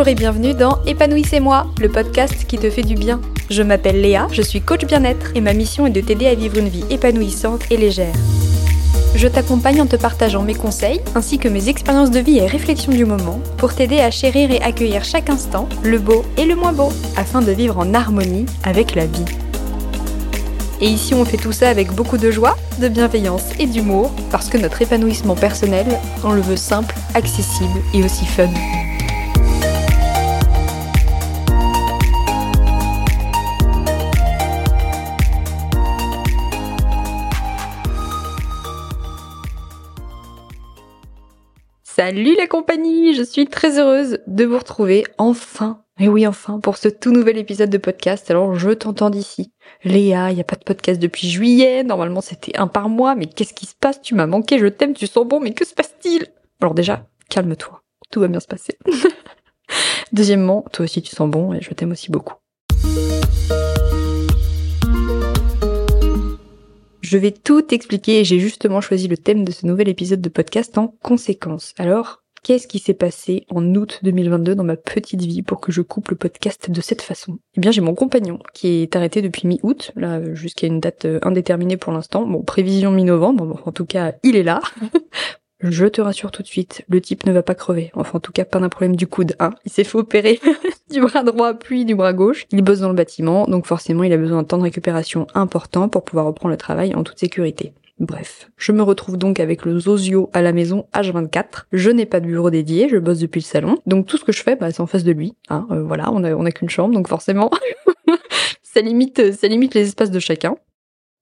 Bonjour et bienvenue dans Épanouissez-moi, le podcast qui te fait du bien. Je m'appelle Léa, je suis coach bien-être et ma mission est de t'aider à vivre une vie épanouissante et légère. Je t'accompagne en te partageant mes conseils ainsi que mes expériences de vie et réflexions du moment pour t'aider à chérir et accueillir chaque instant, le beau et le moins beau, afin de vivre en harmonie avec la vie. Et ici on fait tout ça avec beaucoup de joie, de bienveillance et d'humour, parce que notre épanouissement personnel, on le veut simple, accessible et aussi fun. Salut la compagnie, je suis très heureuse de vous retrouver enfin, et oui enfin, pour ce tout nouvel épisode de podcast. Alors je t'entends d'ici. Léa, il n'y a pas de podcast depuis juillet, normalement c'était un par mois, mais qu'est-ce qui se passe? Tu m'as manqué, je t'aime, tu sens bon, mais que se passe-t-il? Alors déjà, calme-toi, tout va bien se passer. Deuxièmement, toi aussi tu sens bon et je t'aime aussi beaucoup. Je vais tout expliquer et j'ai justement choisi le thème de ce nouvel épisode de podcast en conséquence. Alors, qu'est-ce qui s'est passé en août 2022 dans ma petite vie pour que je coupe le podcast de cette façon? Eh bien, j'ai mon compagnon qui est arrêté depuis mi-août, là jusqu'à une date euh, indéterminée pour l'instant. Bon, prévision mi-novembre, en tout cas, il est là. Je te rassure tout de suite, le type ne va pas crever. Enfin, en tout cas, pas d'un problème du coude, hein. Il s'est fait opérer du bras droit puis du bras gauche. Il bosse dans le bâtiment, donc forcément, il a besoin d'un temps de récupération important pour pouvoir reprendre le travail en toute sécurité. Bref, je me retrouve donc avec le Zozio à la maison H24. Je n'ai pas de bureau dédié, je bosse depuis le salon. Donc tout ce que je fais, bah, c'est en face de lui. Hein. Euh, voilà, on a, on a qu'une chambre, donc forcément, ça limite, ça limite les espaces de chacun.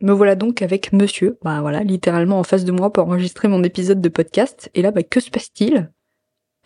Me voilà donc avec monsieur, bah voilà, littéralement en face de moi pour enregistrer mon épisode de podcast. Et là, bah que se passe-t-il?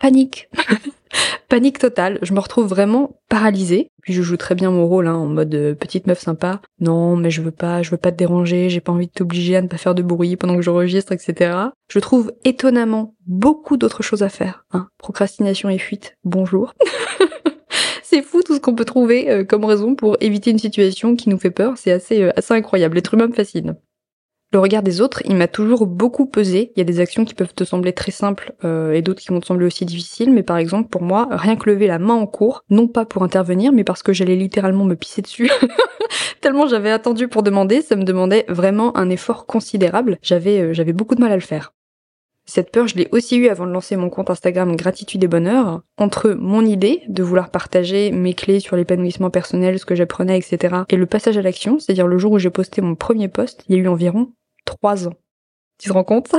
Panique Panique totale, je me retrouve vraiment paralysée. Puis je joue très bien mon rôle, hein, en mode euh, petite meuf sympa. Non, mais je veux pas, je veux pas te déranger, j'ai pas envie de t'obliger à ne pas faire de bruit pendant que j'enregistre, etc. Je trouve étonnamment beaucoup d'autres choses à faire. Hein. Procrastination et fuite, bonjour. c'est fou tout ce qu'on peut trouver euh, comme raison pour éviter une situation qui nous fait peur. C'est assez, euh, assez incroyable. L'être humain me fascine. Le regard des autres, il m'a toujours beaucoup pesé. Il y a des actions qui peuvent te sembler très simples euh, et d'autres qui vont te sembler aussi difficiles. Mais par exemple, pour moi, rien que lever la main en cours, non pas pour intervenir, mais parce que j'allais littéralement me pisser dessus. Tellement j'avais attendu pour demander, ça me demandait vraiment un effort considérable. J'avais, j'avais beaucoup de mal à le faire. Cette peur, je l'ai aussi eue avant de lancer mon compte Instagram Gratitude et Bonheur. Entre mon idée de vouloir partager mes clés sur l'épanouissement personnel, ce que j'apprenais, etc., et le passage à l'action, c'est-à-dire le jour où j'ai posté mon premier post, il y a eu environ trois ans. Tu te rends compte?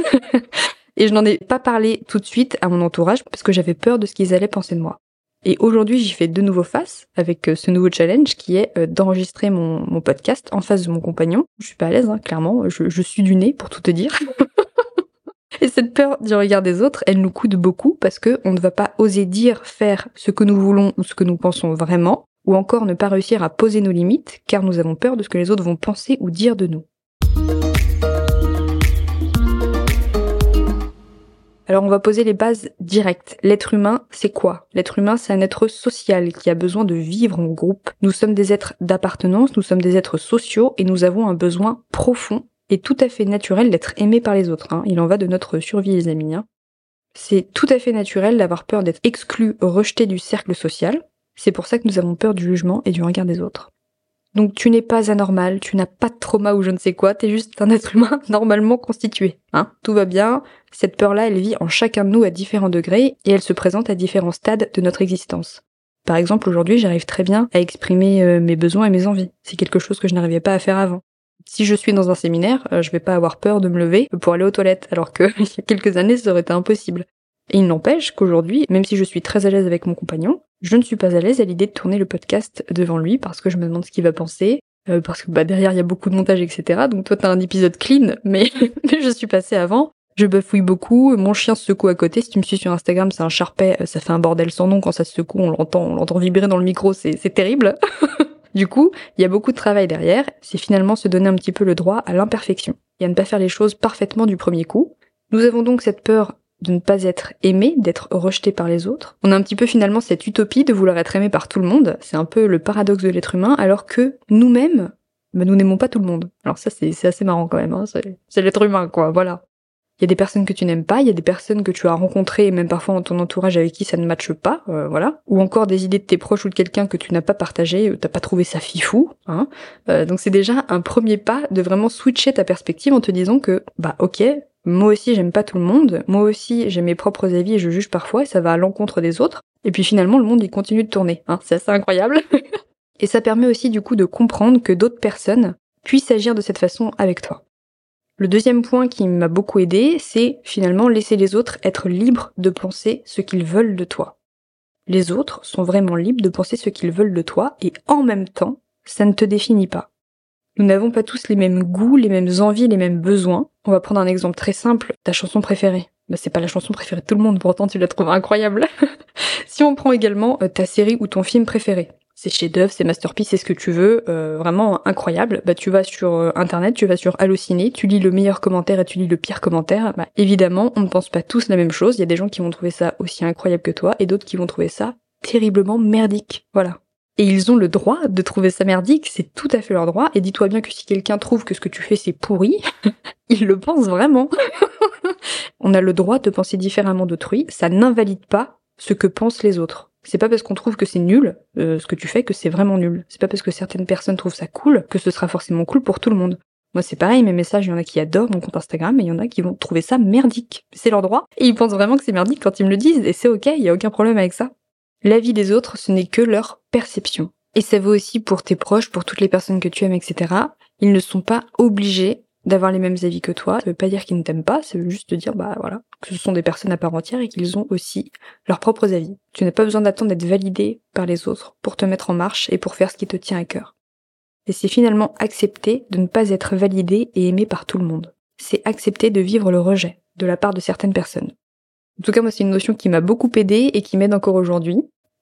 Et je n'en ai pas parlé tout de suite à mon entourage parce que j'avais peur de ce qu'ils allaient penser de moi. Et aujourd'hui, j'y fais de nouveau face avec euh, ce nouveau challenge qui est euh, d'enregistrer mon, podcast en face de mon compagnon. Je suis pas à l'aise, hein, clairement. Je, suis du nez pour tout te dire. Et cette peur du regard des autres, elle nous coûte beaucoup parce que on ne va pas oser dire, faire ce que nous voulons ou ce que nous pensons vraiment, ou encore ne pas réussir à poser nos limites car nous avons peur de ce que les autres vont penser ou dire de nous. Alors on va poser les bases directes. L'être humain, c'est quoi? L'être humain, c'est un être social qui a besoin de vivre en groupe. Nous sommes des êtres d'appartenance, nous sommes des êtres sociaux et nous avons un besoin profond et tout à fait naturel d'être aimé par les autres. Hein. Il en va de notre survie, les amis. Hein. C'est tout à fait naturel d'avoir peur d'être exclu, rejeté du cercle social. C'est pour ça que nous avons peur du jugement et du regard des autres. Donc tu n'es pas anormal, tu n'as pas de trauma ou je ne sais quoi, t'es juste un être humain normalement constitué. Hein Tout va bien, cette peur-là, elle vit en chacun de nous à différents degrés et elle se présente à différents stades de notre existence. Par exemple, aujourd'hui, j'arrive très bien à exprimer euh, mes besoins et mes envies. C'est quelque chose que je n'arrivais pas à faire avant si je suis dans un séminaire, euh, je vais pas avoir peur de me lever pour aller aux toilettes, alors que il y a quelques années, ça aurait été impossible. Et il n'empêche qu'aujourd'hui, même si je suis très à l'aise avec mon compagnon, je ne suis pas à l'aise à l'idée de tourner le podcast devant lui parce que je me demande ce qu'il va penser, euh, parce que bah derrière il y a beaucoup de montage, etc. Donc toi t'as un épisode clean, mais, je suis passée avant. Je bafouille beaucoup, mon chien se secoue à côté. Si tu me suis sur Instagram, c'est un charpet, ça fait un bordel sans nom quand ça se secoue, on l'entend, on l'entend vibrer dans le micro, c'est terrible. Du coup, il y a beaucoup de travail derrière, c'est finalement se donner un petit peu le droit à l'imperfection et à ne pas faire les choses parfaitement du premier coup. Nous avons donc cette peur de ne pas être aimé, d'être rejeté par les autres. On a un petit peu finalement cette utopie de vouloir être aimé par tout le monde, c'est un peu le paradoxe de l'être humain, alors que nous-mêmes, bah, nous n'aimons pas tout le monde. Alors ça c'est assez marrant quand même, hein. c'est l'être humain quoi, voilà. Il y a des personnes que tu n'aimes pas, il y a des personnes que tu as rencontrées, et même parfois dans ton entourage avec qui ça ne matche pas, euh, voilà. Ou encore des idées de tes proches ou de quelqu'un que tu n'as pas partagé, t'as pas trouvé ça fifou, hein. Euh, donc c'est déjà un premier pas de vraiment switcher ta perspective en te disant que, bah ok, moi aussi j'aime pas tout le monde, moi aussi j'ai mes propres avis et je juge parfois et ça va à l'encontre des autres. Et puis finalement le monde il continue de tourner, hein. C'est assez incroyable. et ça permet aussi du coup de comprendre que d'autres personnes puissent agir de cette façon avec toi. Le deuxième point qui m'a beaucoup aidé, c'est finalement laisser les autres être libres de penser ce qu'ils veulent de toi. Les autres sont vraiment libres de penser ce qu'ils veulent de toi et en même temps, ça ne te définit pas. Nous n'avons pas tous les mêmes goûts, les mêmes envies, les mêmes besoins. On va prendre un exemple très simple, ta chanson préférée. Bah, c'est pas la chanson préférée de tout le monde, pourtant tu la trouves incroyable. si on prend également euh, ta série ou ton film préféré, c'est chef-d'œuvre, c'est masterpiece, c'est ce que tu veux, euh, vraiment incroyable. Bah tu vas sur euh, internet, tu vas sur Allociné, tu lis le meilleur commentaire et tu lis le pire commentaire. Bah évidemment, on ne pense pas tous la même chose. Il y a des gens qui vont trouver ça aussi incroyable que toi et d'autres qui vont trouver ça terriblement merdique. Voilà. Et ils ont le droit de trouver ça merdique, c'est tout à fait leur droit. Et dis-toi bien que si quelqu'un trouve que ce que tu fais c'est pourri, il le pense vraiment. on a le droit de penser différemment d'autrui, ça n'invalide pas ce que pensent les autres. C'est pas parce qu'on trouve que c'est nul euh, ce que tu fais que c'est vraiment nul. C'est pas parce que certaines personnes trouvent ça cool que ce sera forcément cool pour tout le monde. Moi, c'est pareil, mes messages, il y en a qui adorent mon compte Instagram, mais il y en a qui vont trouver ça merdique. C'est leur droit. Et ils pensent vraiment que c'est merdique quand ils me le disent, et c'est ok, il y a aucun problème avec ça. L'avis des autres, ce n'est que leur perception. Et ça vaut aussi pour tes proches, pour toutes les personnes que tu aimes, etc. Ils ne sont pas obligés d'avoir les mêmes avis que toi. Ça veut pas dire qu'ils ne t'aiment pas, ça veut juste te dire, bah voilà, que ce sont des personnes à part entière et qu'ils ont aussi leurs propres avis. Tu n'as pas besoin d'attendre d'être validé par les autres pour te mettre en marche et pour faire ce qui te tient à cœur. Et c'est finalement accepter de ne pas être validé et aimé par tout le monde. C'est accepter de vivre le rejet de la part de certaines personnes. En tout cas, moi, c'est une notion qui m'a beaucoup aidé et qui m'aide encore aujourd'hui.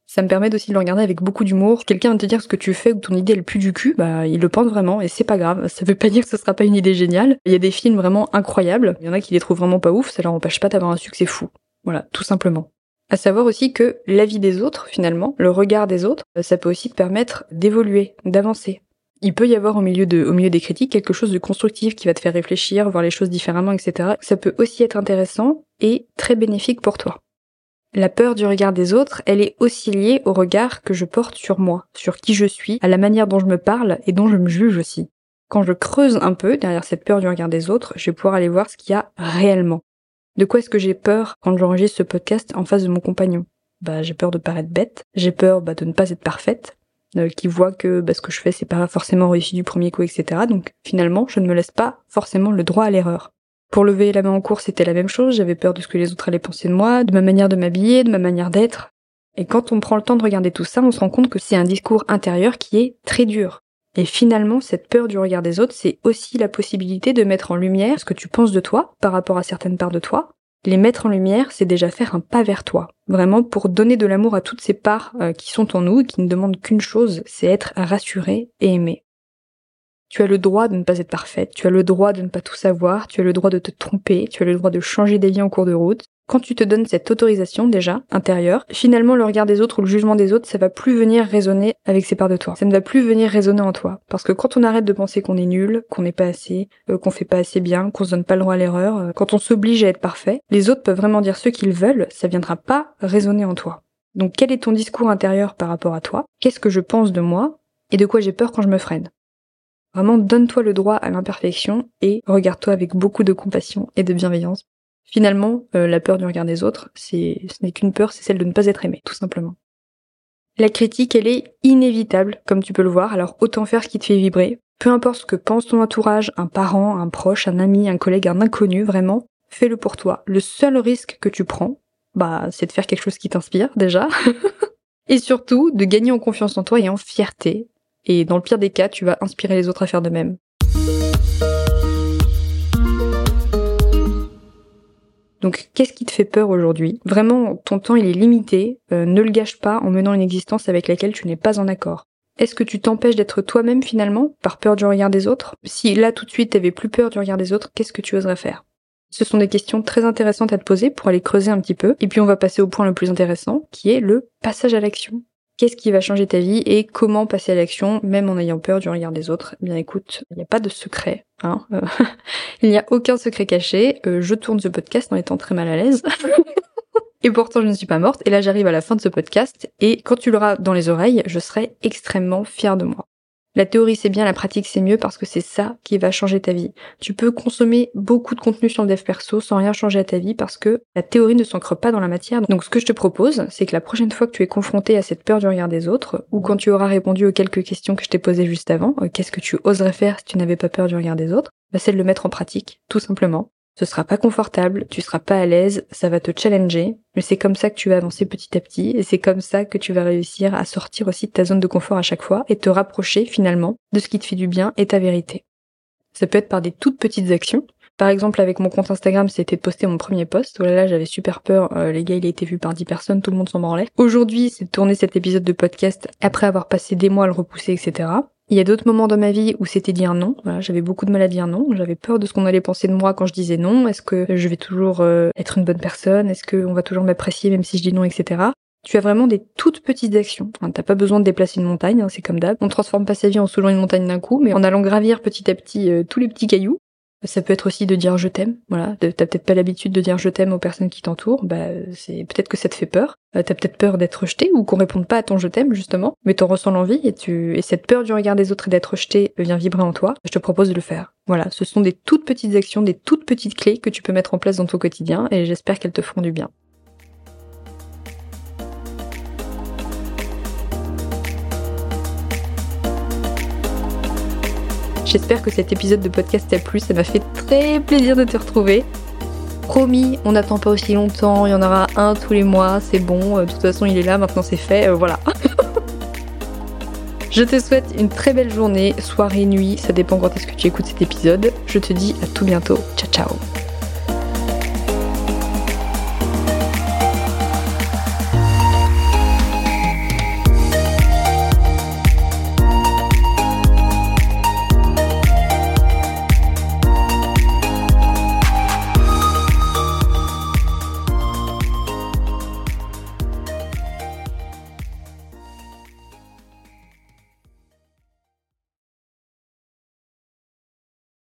Ça me permet aussi de le regarder avec beaucoup d'humour. Quelqu'un va te dire ce que tu fais ou ton idée elle pue du cul, bah il le pense vraiment et c'est pas grave. Ça veut pas dire que ce sera pas une idée géniale. Il y a des films vraiment incroyables. Il y en a qui les trouvent vraiment pas ouf, ça leur empêche pas d'avoir un succès fou. Voilà, tout simplement. À savoir aussi que l'avis des autres, finalement, le regard des autres, ça peut aussi te permettre d'évoluer, d'avancer. Il peut y avoir au milieu, de, au milieu des critiques quelque chose de constructif qui va te faire réfléchir, voir les choses différemment, etc. Ça peut aussi être intéressant et très bénéfique pour toi. La peur du regard des autres, elle est aussi liée au regard que je porte sur moi, sur qui je suis, à la manière dont je me parle et dont je me juge aussi. Quand je creuse un peu derrière cette peur du regard des autres, je vais pouvoir aller voir ce qu'il y a réellement. De quoi est-ce que j'ai peur quand j'enregistre ce podcast en face de mon compagnon? Bah j'ai peur de paraître bête, j'ai peur bah, de ne pas être parfaite, euh, qui voit que bah, ce que je fais c'est pas forcément réussi du premier coup, etc. Donc finalement je ne me laisse pas forcément le droit à l'erreur. Pour lever la main en cours, c'était la même chose, j'avais peur de ce que les autres allaient penser de moi, de ma manière de m'habiller, de ma manière d'être. Et quand on prend le temps de regarder tout ça, on se rend compte que c'est un discours intérieur qui est très dur. Et finalement, cette peur du regard des autres, c'est aussi la possibilité de mettre en lumière ce que tu penses de toi par rapport à certaines parts de toi. Les mettre en lumière, c'est déjà faire un pas vers toi. Vraiment pour donner de l'amour à toutes ces parts euh, qui sont en nous et qui ne demandent qu'une chose, c'est être rassuré et aimé. Tu as le droit de ne pas être parfaite, tu as le droit de ne pas tout savoir, tu as le droit de te tromper, tu as le droit de changer d'avis en cours de route. Quand tu te donnes cette autorisation déjà, intérieure, finalement le regard des autres ou le jugement des autres, ça va plus venir résonner avec ces parts de toi. Ça ne va plus venir résonner en toi. Parce que quand on arrête de penser qu'on est nul, qu'on n'est pas assez, euh, qu'on fait pas assez bien, qu'on se donne pas le droit à l'erreur, euh, quand on s'oblige à être parfait, les autres peuvent vraiment dire ce qu'ils veulent, ça viendra pas résonner en toi. Donc quel est ton discours intérieur par rapport à toi? Qu'est-ce que je pense de moi? Et de quoi j'ai peur quand je me freine? Vraiment, donne-toi le droit à l'imperfection et regarde-toi avec beaucoup de compassion et de bienveillance. Finalement, euh, la peur du regard des autres, c'est, ce n'est qu'une peur, c'est celle de ne pas être aimé, tout simplement. La critique, elle est inévitable, comme tu peux le voir, alors autant faire ce qui te fait vibrer. Peu importe ce que pense ton entourage, un parent, un proche, un ami, un collègue, un inconnu, vraiment, fais-le pour toi. Le seul risque que tu prends, bah, c'est de faire quelque chose qui t'inspire, déjà. et surtout, de gagner en confiance en toi et en fierté, et dans le pire des cas, tu vas inspirer les autres à faire de même. Donc, qu'est-ce qui te fait peur aujourd'hui? Vraiment, ton temps il est limité. Euh, ne le gâche pas en menant une existence avec laquelle tu n'es pas en accord. Est-ce que tu t'empêches d'être toi-même finalement par peur du regard des autres? Si là tout de suite t'avais plus peur du regard des autres, qu'est-ce que tu oserais faire? Ce sont des questions très intéressantes à te poser pour aller creuser un petit peu. Et puis on va passer au point le plus intéressant, qui est le passage à l'action. Qu'est-ce qui va changer ta vie et comment passer à l'action, même en ayant peur du regard des autres eh Bien écoute, il n'y a pas de secret. Hein il n'y a aucun secret caché. Euh, je tourne ce podcast en étant très mal à l'aise. et pourtant, je ne suis pas morte. Et là, j'arrive à la fin de ce podcast. Et quand tu l'auras dans les oreilles, je serai extrêmement fière de moi. La théorie c'est bien, la pratique c'est mieux parce que c'est ça qui va changer ta vie. Tu peux consommer beaucoup de contenu sur le dev perso sans rien changer à ta vie parce que la théorie ne s'ancre pas dans la matière. Donc ce que je te propose, c'est que la prochaine fois que tu es confronté à cette peur du regard des autres, ou quand tu auras répondu aux quelques questions que je t'ai posées juste avant, euh, qu'est-ce que tu oserais faire si tu n'avais pas peur du regard des autres, bah, c'est de le mettre en pratique, tout simplement ce sera pas confortable, tu seras pas à l'aise, ça va te challenger, mais c'est comme ça que tu vas avancer petit à petit et c'est comme ça que tu vas réussir à sortir aussi de ta zone de confort à chaque fois et te rapprocher finalement de ce qui te fait du bien et ta vérité. Ça peut être par des toutes petites actions. Par exemple, avec mon compte Instagram, c'était de poster mon premier post. Oh là là, j'avais super peur. Euh, les gars, il a été vu par 10 personnes, tout le monde s'en branlait. Aujourd'hui, c'est de tourner cet épisode de podcast après avoir passé des mois à le repousser, etc. Il y a d'autres moments dans ma vie où c'était dire non. Voilà, j'avais beaucoup de mal à dire non. J'avais peur de ce qu'on allait penser de moi quand je disais non. Est-ce que je vais toujours euh, être une bonne personne? Est-ce qu'on va toujours m'apprécier même si je dis non, etc. Tu as vraiment des toutes petites actions. T'as pas besoin de déplacer une montagne, hein, c'est comme d'hab. On transforme pas sa vie en soulevant une montagne d'un coup, mais en allant gravir petit à petit euh, tous les petits cailloux. Ça peut être aussi de dire je t'aime. Voilà, t'as peut-être pas l'habitude de dire je t'aime aux personnes qui t'entourent. Bah, c'est peut-être que ça te fait peur. Euh, t'as peut-être peur d'être rejeté ou qu'on réponde pas à ton je t'aime justement, mais t'en ressens l'envie et tu et cette peur du regard des autres et d'être rejeté vient vibrer en toi. Je te propose de le faire. Voilà, ce sont des toutes petites actions, des toutes petites clés que tu peux mettre en place dans ton quotidien et j'espère qu'elles te feront du bien. J'espère que cet épisode de podcast t'a plu, ça m'a fait très plaisir de te retrouver. Promis, on n'attend pas aussi longtemps, il y en aura un tous les mois, c'est bon, euh, de toute façon il est là, maintenant c'est fait, euh, voilà. Je te souhaite une très belle journée, soirée, nuit, ça dépend quand est-ce que tu écoutes cet épisode. Je te dis à tout bientôt, ciao ciao